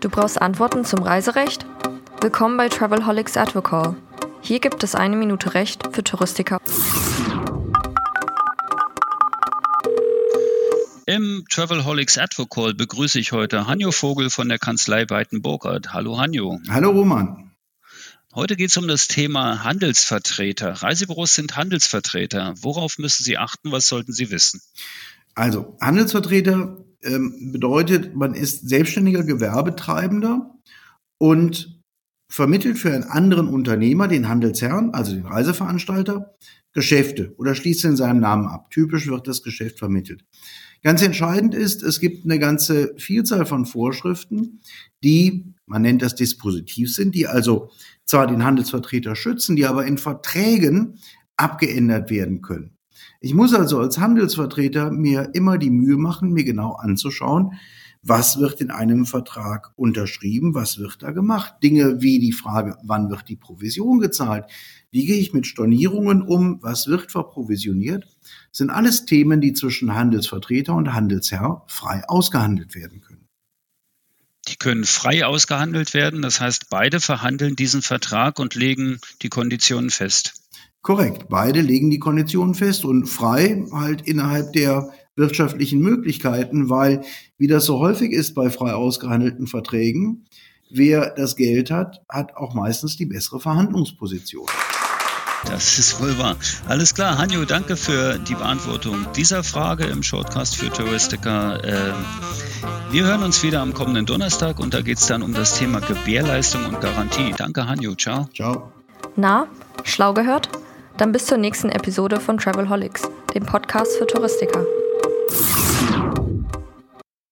Du brauchst Antworten zum Reiserecht? Willkommen bei Travelholics Advocall. Hier gibt es eine Minute Recht für Touristiker. Im Travelholics Advocall begrüße ich heute Hanjo Vogel von der Kanzlei Weiten Burkhardt. Hallo Hanjo. Hallo Roman. Heute geht es um das Thema Handelsvertreter. Reisebüros sind Handelsvertreter. Worauf müssen Sie achten? Was sollten Sie wissen? Also Handelsvertreter ähm, bedeutet, man ist selbstständiger Gewerbetreibender und vermittelt für einen anderen Unternehmer, den Handelsherrn, also den Reiseveranstalter, Geschäfte oder schließt in seinem Namen ab. Typisch wird das Geschäft vermittelt. Ganz entscheidend ist, es gibt eine ganze Vielzahl von Vorschriften, die, man nennt das Dispositiv sind, die also zwar den Handelsvertreter schützen, die aber in Verträgen abgeändert werden können. Ich muss also als Handelsvertreter mir immer die Mühe machen, mir genau anzuschauen, was wird in einem Vertrag unterschrieben, was wird da gemacht. Dinge wie die Frage, wann wird die Provision gezahlt, wie gehe ich mit Stornierungen um, was wird verprovisioniert, sind alles Themen, die zwischen Handelsvertreter und Handelsherr frei ausgehandelt werden können. Die können frei ausgehandelt werden, das heißt, beide verhandeln diesen Vertrag und legen die Konditionen fest. Korrekt, beide legen die Konditionen fest und frei halt innerhalb der wirtschaftlichen Möglichkeiten, weil, wie das so häufig ist bei frei ausgehandelten Verträgen, wer das Geld hat, hat auch meistens die bessere Verhandlungsposition. Das ist wohl wahr. Alles klar, Hanjo, danke für die Beantwortung dieser Frage im Shortcast für Touristiker. Ähm, wir hören uns wieder am kommenden Donnerstag und da geht es dann um das Thema Gewährleistung und Garantie. Danke, Hanjo. Ciao. Ciao. Na, schlau gehört? Dann bis zur nächsten Episode von Travelholics, dem Podcast für Touristiker.